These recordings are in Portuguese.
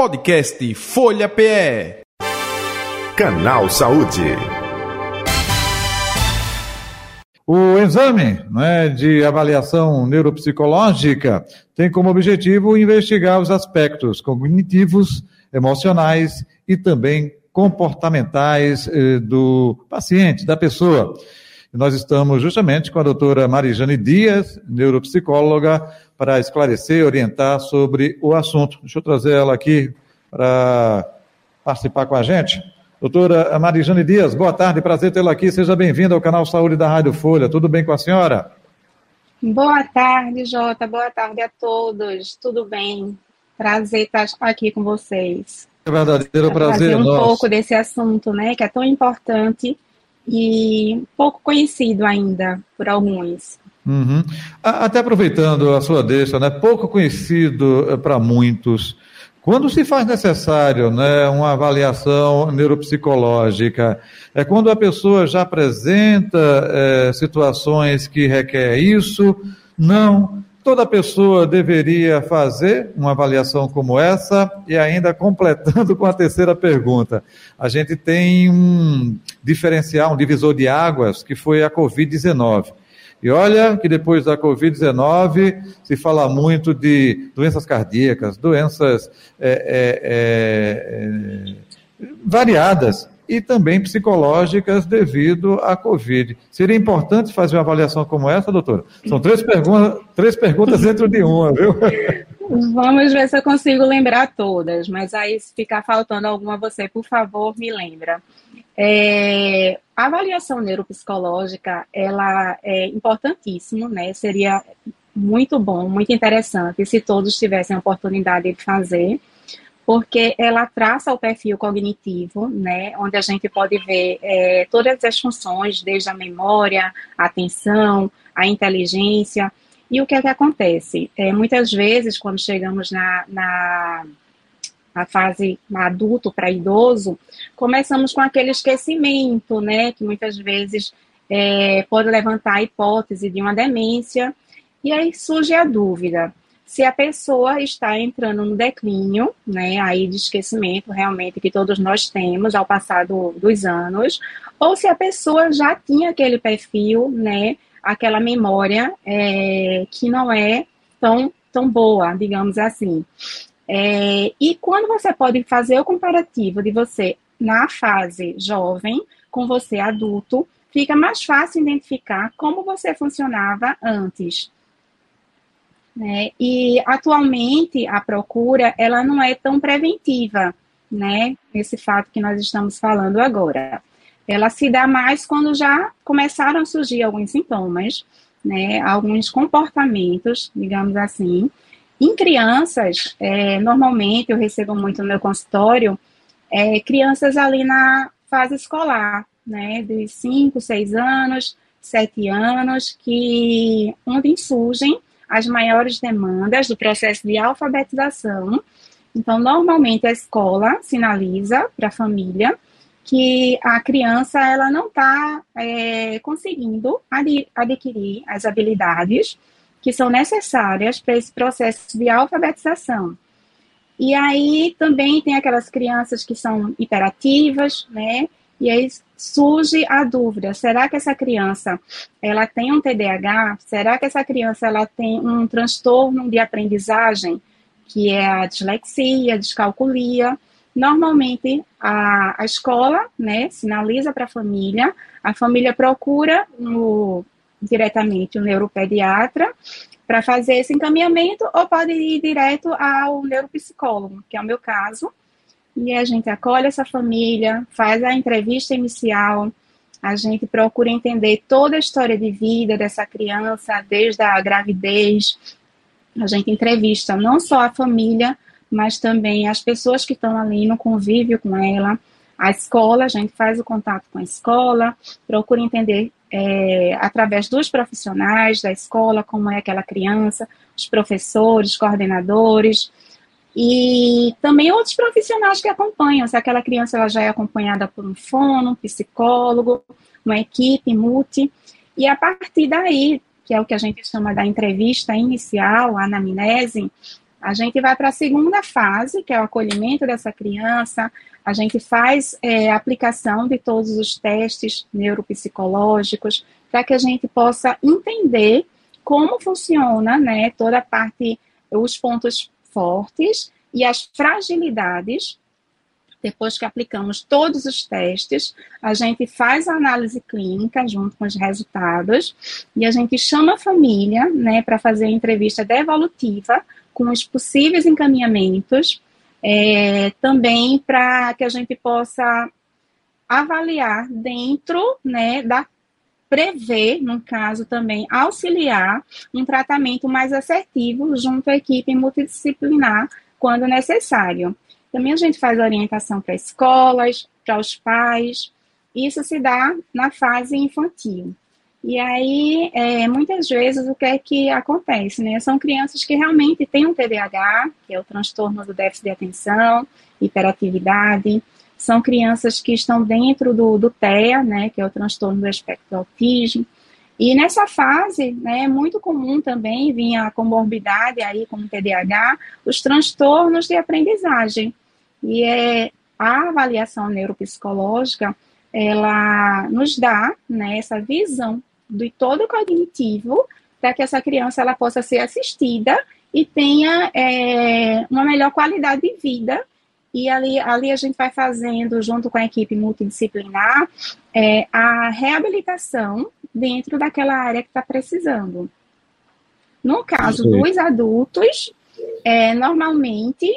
Podcast Folha PE. Canal Saúde. O exame né, de avaliação neuropsicológica tem como objetivo investigar os aspectos cognitivos, emocionais e também comportamentais eh, do paciente, da pessoa. Nós estamos justamente com a doutora Marijane Dias, neuropsicóloga, para esclarecer e orientar sobre o assunto. Deixa eu trazer ela aqui para participar com a gente. Doutora Marijane Dias, boa tarde, prazer tê-la aqui. Seja bem-vinda ao canal Saúde da Rádio Folha. Tudo bem com a senhora? Boa tarde, Jota. Boa tarde a todos. Tudo bem? Prazer estar aqui com vocês. É verdadeiro prazer. Um nosso. pouco desse assunto, né, que é tão importante e pouco conhecido ainda por alguns. Uhum. Até aproveitando a sua deixa, né, pouco conhecido eh, para muitos, quando se faz necessário né, uma avaliação neuropsicológica, é quando a pessoa já apresenta é, situações que requer isso? Não. Toda pessoa deveria fazer uma avaliação como essa e ainda completando com a terceira pergunta. A gente tem um diferencial, um divisor de águas que foi a Covid-19. E olha que depois da Covid-19 se fala muito de doenças cardíacas, doenças é, é, é, variadas e também psicológicas devido à Covid. Seria importante fazer uma avaliação como essa, doutora? São três, perguntas, três perguntas dentro de uma, viu? Vamos ver se eu consigo lembrar todas, mas aí se ficar faltando alguma, você, por favor, me lembra. É, a avaliação neuropsicológica, ela é importantíssima, né? Seria muito bom, muito interessante se todos tivessem a oportunidade de fazer porque ela traça o perfil cognitivo, né, onde a gente pode ver é, todas as funções, desde a memória, a atenção, a inteligência. E o que é que acontece? É, muitas vezes, quando chegamos na, na, na fase adulto para idoso, começamos com aquele esquecimento, né, que muitas vezes é, pode levantar a hipótese de uma demência, e aí surge a dúvida se a pessoa está entrando no declínio, né, aí de esquecimento realmente que todos nós temos ao passar do, dos anos, ou se a pessoa já tinha aquele perfil, né, aquela memória é, que não é tão, tão boa, digamos assim. É, e quando você pode fazer o comparativo de você na fase jovem com você adulto, fica mais fácil identificar como você funcionava antes. Né? E atualmente a procura ela não é tão preventiva, né? Esse fato que nós estamos falando agora. Ela se dá mais quando já começaram a surgir alguns sintomas, né? Alguns comportamentos, digamos assim. Em crianças, é, normalmente eu recebo muito no meu consultório é, crianças ali na fase escolar, né? De 5, 6 anos, 7 anos, que onde surgem as maiores demandas do processo de alfabetização. Então, normalmente a escola sinaliza para a família que a criança ela não está é, conseguindo ad adquirir as habilidades que são necessárias para esse processo de alfabetização. E aí também tem aquelas crianças que são hiperativas, né? E aí surge a dúvida: será que essa criança ela tem um TDAH? Será que essa criança ela tem um transtorno de aprendizagem, que é a dislexia, a descalculia? Normalmente a, a escola, né, sinaliza para a família, a família procura no, diretamente o neuropediatra para fazer esse encaminhamento ou pode ir direto ao neuropsicólogo, que é o meu caso, e a gente acolhe essa família, faz a entrevista inicial, a gente procura entender toda a história de vida dessa criança, desde a gravidez. A gente entrevista não só a família, mas também as pessoas que estão ali no convívio com ela. A escola, a gente faz o contato com a escola, procura entender é, através dos profissionais da escola como é aquela criança, os professores, coordenadores, e também outros profissionais que acompanham, se aquela criança ela já é acompanhada por um fono, um psicólogo, uma equipe multi, e a partir daí, que é o que a gente chama da entrevista inicial, a anamnese, A gente vai para a segunda fase, que é o acolhimento dessa criança, a gente faz é, aplicação de todos os testes neuropsicológicos para que a gente possa entender como funciona, né, toda a parte, os pontos fortes e as fragilidades. Depois que aplicamos todos os testes, a gente faz a análise clínica junto com os resultados e a gente chama a família, né, para fazer a entrevista devolutiva com os possíveis encaminhamentos é, também para que a gente possa avaliar dentro né, da prever, no caso também, auxiliar um tratamento mais assertivo junto à equipe multidisciplinar quando necessário. Também a gente faz orientação para escolas, para os pais. Isso se dá na fase infantil. E aí, é, muitas vezes, o que é que acontece, né? São crianças que realmente têm um TDAH, que é o transtorno do déficit de atenção, hiperatividade. São crianças que estão dentro do, do TEA, né? Que é o transtorno do espectro autismo. E nessa fase, né, é muito comum também vir a comorbidade aí, como TDAH, os transtornos de aprendizagem. E é, a avaliação neuropsicológica, ela nos dá né, essa visão do todo cognitivo para que essa criança ela possa ser assistida e tenha é, uma melhor qualidade de vida. E ali, ali a gente vai fazendo, junto com a equipe multidisciplinar, é, a reabilitação dentro daquela área que está precisando. No caso Sim. dos adultos, é, normalmente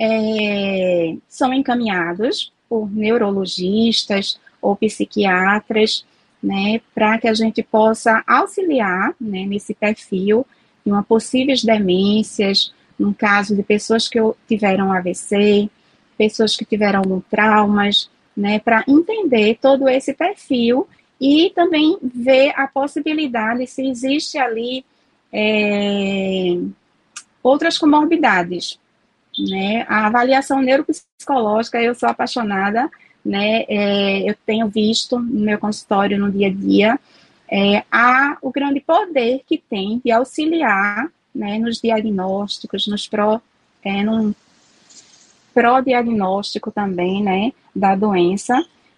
é, são encaminhados por neurologistas ou psiquiatras né, para que a gente possa auxiliar né, nesse perfil de uma possíveis demências, no caso de pessoas que tiveram AVC, pessoas que tiveram traumas, né, para entender todo esse perfil e também ver a possibilidade se existe ali é, outras comorbidades. Né? A avaliação neuropsicológica, eu sou apaixonada né, é, eu tenho visto no meu consultório no dia a dia, é, há o grande poder que tem de auxiliar né, nos diagnósticos, nos pró, é, num pró-diagnóstico também, né, da doença,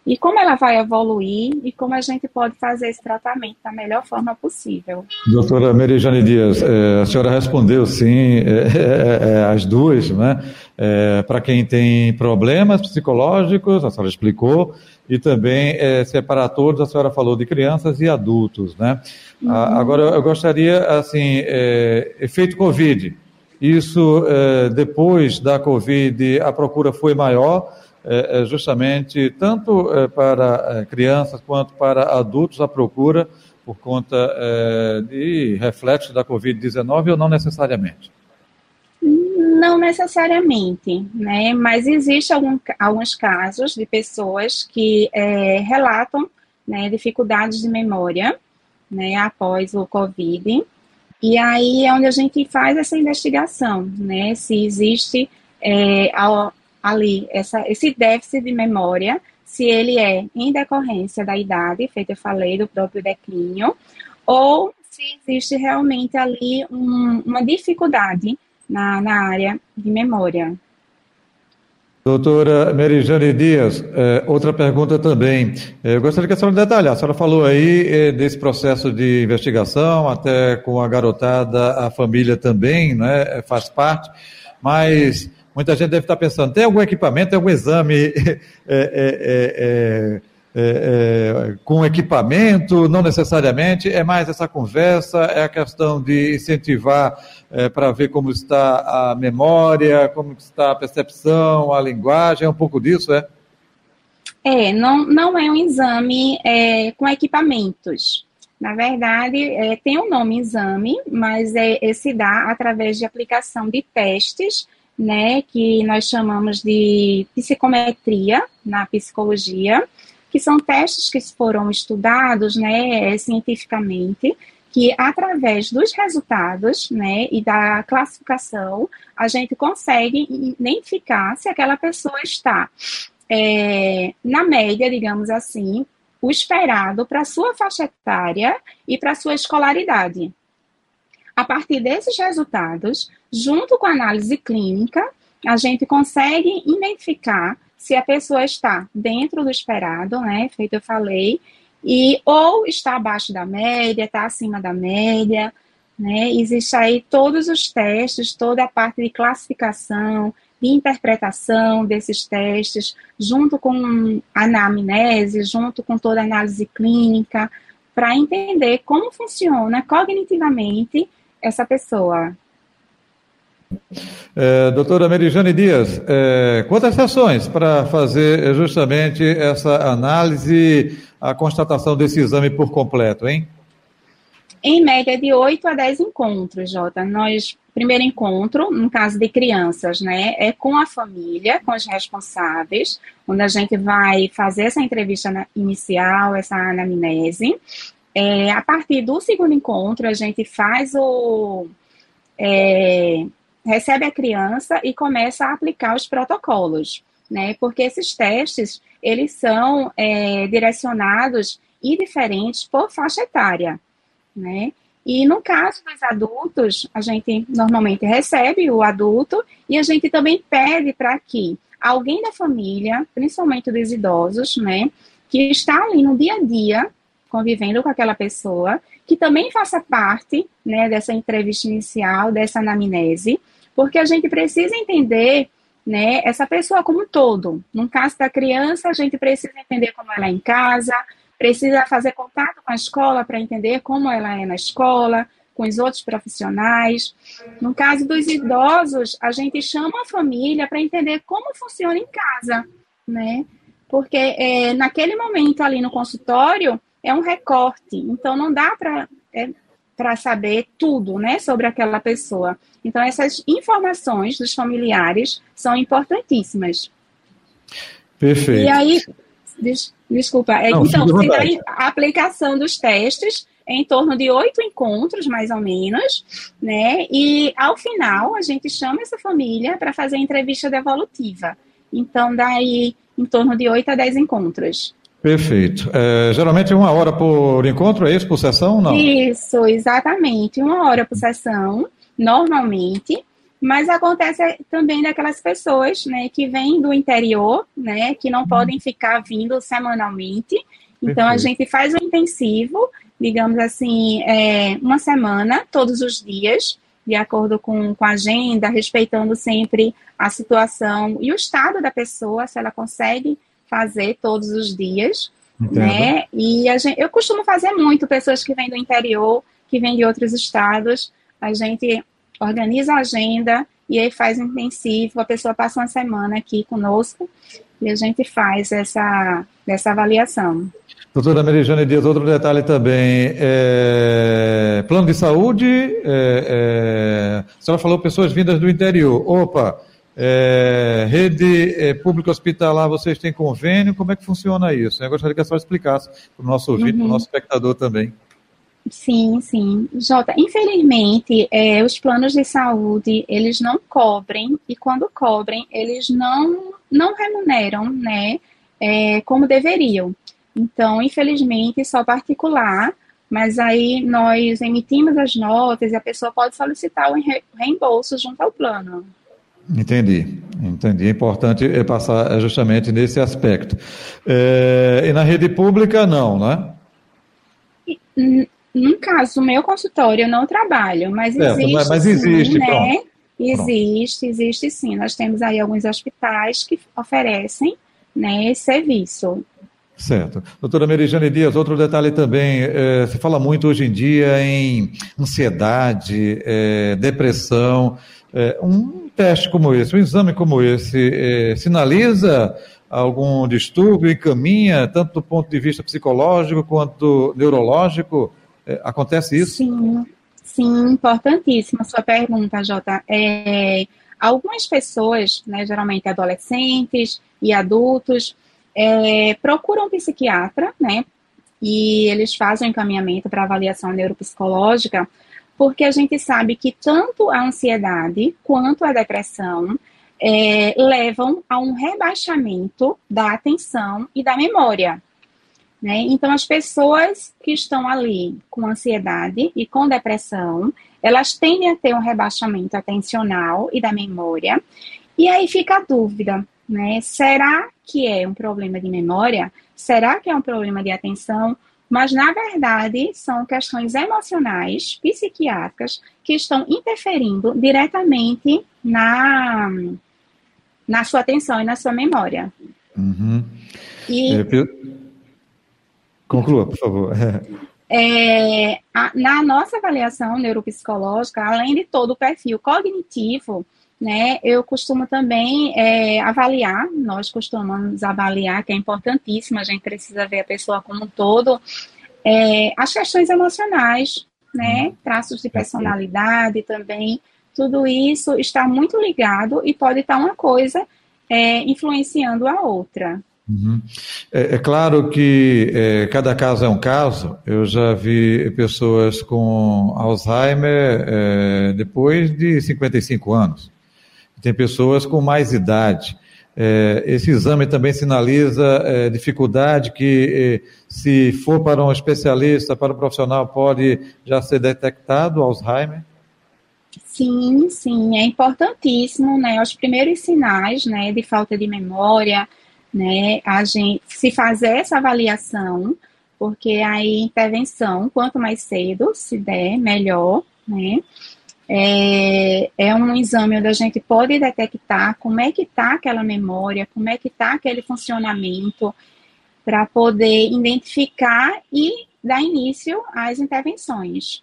e como ela vai evoluir e como a gente pode fazer esse tratamento da melhor forma possível. Doutora Merijane Dias, é, a senhora respondeu sim, é, é, é as duas, né? É, para quem tem problemas psicológicos, a senhora explicou, e também é, todos, a senhora falou de crianças e adultos, né? Uhum. agora, eu gostaria, assim, efeito Covid, isso, depois da Covid, a procura foi maior, é, é, justamente tanto para crianças quanto para adultos a procura por conta de reflexos da Covid-19 ou não necessariamente? Não necessariamente, né? Mas existe algum, alguns casos de pessoas que é, relatam né, dificuldades de memória né, após o Covid. E aí é onde a gente faz essa investigação, né? Se existe é, ali essa, esse déficit de memória, se ele é em decorrência da idade, feito eu falei, do próprio declínio, ou se existe realmente ali um, uma dificuldade na, na área de memória. Doutora Merijane Dias, é, outra pergunta também. É, eu gostaria que a senhora detalhasse. A senhora falou aí é, desse processo de investigação, até com a garotada, a família também né, faz parte, mas Muita gente deve estar pensando: tem algum equipamento, tem algum exame é, é, é, com equipamento? Não necessariamente, é mais essa conversa, é a questão de incentivar para ver como está a memória, como está a percepção, a linguagem, é um pouco disso, é? É, não, não é um exame é, com equipamentos. Na verdade, é, tem o um nome exame, mas é, esse dá através de aplicação de testes né, que nós chamamos de psicometria na psicologia, que são testes que foram estudados, né, cientificamente, que através dos resultados, né, e da classificação, a gente consegue identificar se aquela pessoa está é, na média, digamos assim, o esperado para sua faixa etária e para sua escolaridade. A partir desses resultados, junto com a análise clínica, a gente consegue identificar se a pessoa está dentro do esperado, né? Feito eu falei, e ou está abaixo da média, está acima da média, né? Existe aí todos os testes, toda a parte de classificação, de interpretação desses testes, junto com a anamnese, junto com toda a análise clínica, para entender como funciona cognitivamente essa pessoa. É, doutora Merijane Dias, é, quantas sessões para fazer justamente essa análise, a constatação desse exame por completo, hein? Em média de 8 a 10 encontros, Jota. Nós, primeiro encontro, no caso de crianças, né, é com a família, com os responsáveis, onde a gente vai fazer essa entrevista inicial, essa anamnese. É, a partir do segundo encontro, a gente faz o. É, recebe a criança e começa a aplicar os protocolos, né? Porque esses testes, eles são é, direcionados e diferentes por faixa etária, né? E no caso dos adultos, a gente normalmente recebe o adulto e a gente também pede para que alguém da família, principalmente dos idosos, né, que está ali no dia a dia convivendo com aquela pessoa, que também faça parte, né, dessa entrevista inicial, dessa anamnese, porque a gente precisa entender né, essa pessoa como um todo. No caso da criança, a gente precisa entender como ela é em casa, precisa fazer contato com a escola para entender como ela é na escola, com os outros profissionais. No caso dos idosos, a gente chama a família para entender como funciona em casa, né? Porque é, naquele momento ali no consultório é um recorte, então não dá para é, para saber tudo, né, sobre aquela pessoa. Então, essas informações dos familiares são importantíssimas. Perfeito. E aí, des, desculpa, é, Não, então, a aplicação dos testes em torno de oito encontros, mais ou menos, né? E ao final a gente chama essa família para fazer a entrevista devolutiva. Então, daí em torno de oito a dez encontros. Perfeito. É, geralmente uma hora por encontro, é isso, por sessão não? Isso, exatamente. Uma hora por sessão, normalmente. Mas acontece também daquelas pessoas né, que vêm do interior, né, que não uhum. podem ficar vindo semanalmente. Então, Perfeito. a gente faz o intensivo, digamos assim, é, uma semana, todos os dias, de acordo com, com a agenda, respeitando sempre a situação e o estado da pessoa, se ela consegue fazer todos os dias, Entendo. né? E a gente, eu costumo fazer muito, pessoas que vêm do interior, que vêm de outros estados, a gente organiza a agenda e aí faz intensivo, a pessoa passa uma semana aqui conosco e a gente faz essa, essa avaliação. Doutora Merijane Dias, outro detalhe também, é, plano de saúde, é, é, a senhora falou pessoas vindas do interior, opa, é, rede é, pública hospitalar, vocês têm convênio? Como é que funciona isso? Eu gostaria que a senhora explicasse para o nosso ouvinte, uhum. para o nosso espectador também. Sim, sim. Jota, infelizmente, é, os planos de saúde, eles não cobrem, e quando cobrem, eles não, não remuneram, né, é, como deveriam. Então, infelizmente, só particular, mas aí nós emitimos as notas e a pessoa pode solicitar o reembolso junto ao plano. Entendi, entendi. É importante é passar justamente nesse aspecto. É, e na rede pública, não, né? No caso, meu consultório eu não trabalho, mas existe. Mas, mas existe, sim, né? Pronto. Existe, existe sim. Nós temos aí alguns hospitais que oferecem né, esse serviço. Certo. Doutora Merijane Dias, outro detalhe também, é, se fala muito hoje em dia em ansiedade, é, depressão. É, um teste como esse, um exame como esse, é, sinaliza algum distúrbio, encaminha, tanto do ponto de vista psicológico quanto neurológico? É, acontece isso? Sim, sim, importantíssima sua pergunta, Jota. É, algumas pessoas, né, geralmente adolescentes e adultos, é, procuram um psiquiatra, né, e eles fazem o encaminhamento para avaliação neuropsicológica porque a gente sabe que tanto a ansiedade quanto a depressão é, levam a um rebaixamento da atenção e da memória. Né? Então, as pessoas que estão ali com ansiedade e com depressão, elas tendem a ter um rebaixamento atencional e da memória. E aí fica a dúvida, né? Será que é um problema de memória? Será que é um problema de atenção? Mas, na verdade, são questões emocionais, psiquiátricas, que estão interferindo diretamente na, na sua atenção e na sua memória. Uhum. E, é, Conclua, por favor. É, a, na nossa avaliação neuropsicológica, além de todo o perfil cognitivo, né, eu costumo também é, avaliar, nós costumamos avaliar, que é importantíssimo, a gente precisa ver a pessoa como um todo, é, as questões emocionais, né, uhum. traços de personalidade também, tudo isso está muito ligado e pode estar uma coisa é, influenciando a outra. Uhum. É, é, claro que é, cada caso é um caso. Eu já vi pessoas com Alzheimer é, depois de 55 anos. Tem pessoas com mais idade. É, esse exame também sinaliza é, dificuldade que, se for para um especialista, para um profissional, pode já ser detectado Alzheimer? Sim, sim, é importantíssimo, né? Os primeiros sinais, né, de falta de memória, né, a gente se fazer essa avaliação, porque aí intervenção, quanto mais cedo se der, melhor, né? É, é um exame onde a gente pode detectar como é que está aquela memória, como é que está aquele funcionamento, para poder identificar e dar início às intervenções.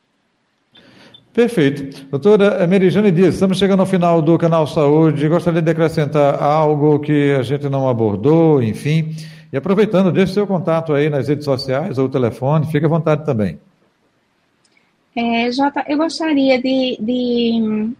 Perfeito. Doutora Merijane Dias, estamos chegando ao final do Canal Saúde. Gostaria de acrescentar algo que a gente não abordou, enfim. E aproveitando, deixe seu contato aí nas redes sociais ou telefone, fique à vontade também. É, Jota, eu gostaria de, de,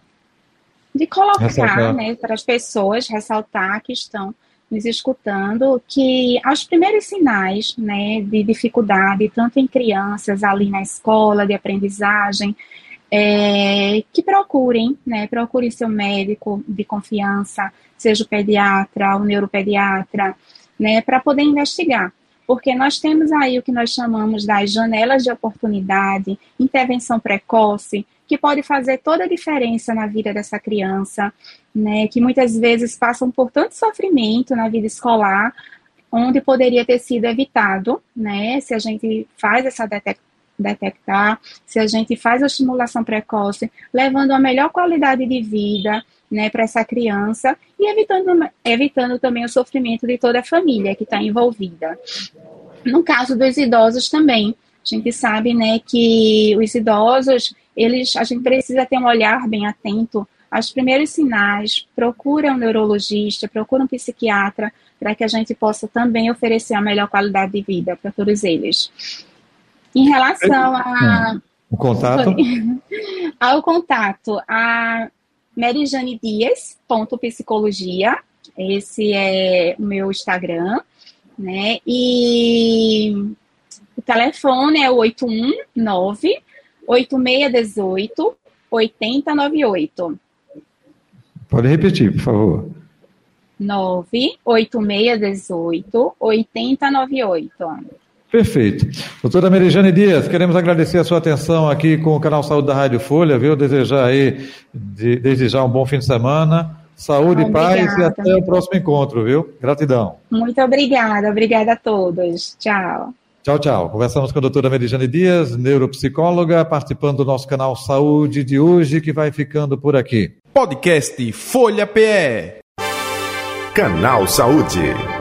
de colocar né, para as pessoas, ressaltar que estão nos escutando, que aos primeiros sinais né, de dificuldade, tanto em crianças ali na escola, de aprendizagem, é, que procurem, né, procurem seu médico de confiança, seja o pediatra, o neuropediatra, né, para poder investigar. Porque nós temos aí o que nós chamamos das janelas de oportunidade, intervenção precoce, que pode fazer toda a diferença na vida dessa criança, né, que muitas vezes passam por tanto sofrimento na vida escolar, onde poderia ter sido evitado, né, se a gente faz essa detectar, se a gente faz a estimulação precoce, levando a melhor qualidade de vida né, para essa criança e evitando, evitando também o sofrimento de toda a família que está envolvida. No caso dos idosos também, a gente sabe né, que os idosos, eles, a gente precisa ter um olhar bem atento aos primeiros sinais, procura um neurologista, procura um psiquiatra, para que a gente possa também oferecer a melhor qualidade de vida para todos eles. Em relação a. O contato? Ao contato, a Merijane Dias, ponto psicologia. Esse é o meu Instagram, né? E o telefone é o 819 8618 8098. Pode repetir, por favor. 98618 8098. Perfeito. Doutora Merijane Dias, queremos agradecer a sua atenção aqui com o canal Saúde da Rádio Folha, viu? Desejar aí, de, desde já, um bom fim de semana. Saúde, e paz e até o próximo encontro, viu? Gratidão. Muito obrigada, obrigada a todos. Tchau. Tchau, tchau. Conversamos com a doutora Merijane Dias, neuropsicóloga, participando do nosso canal Saúde de hoje, que vai ficando por aqui. Podcast Folha PE. Canal Saúde.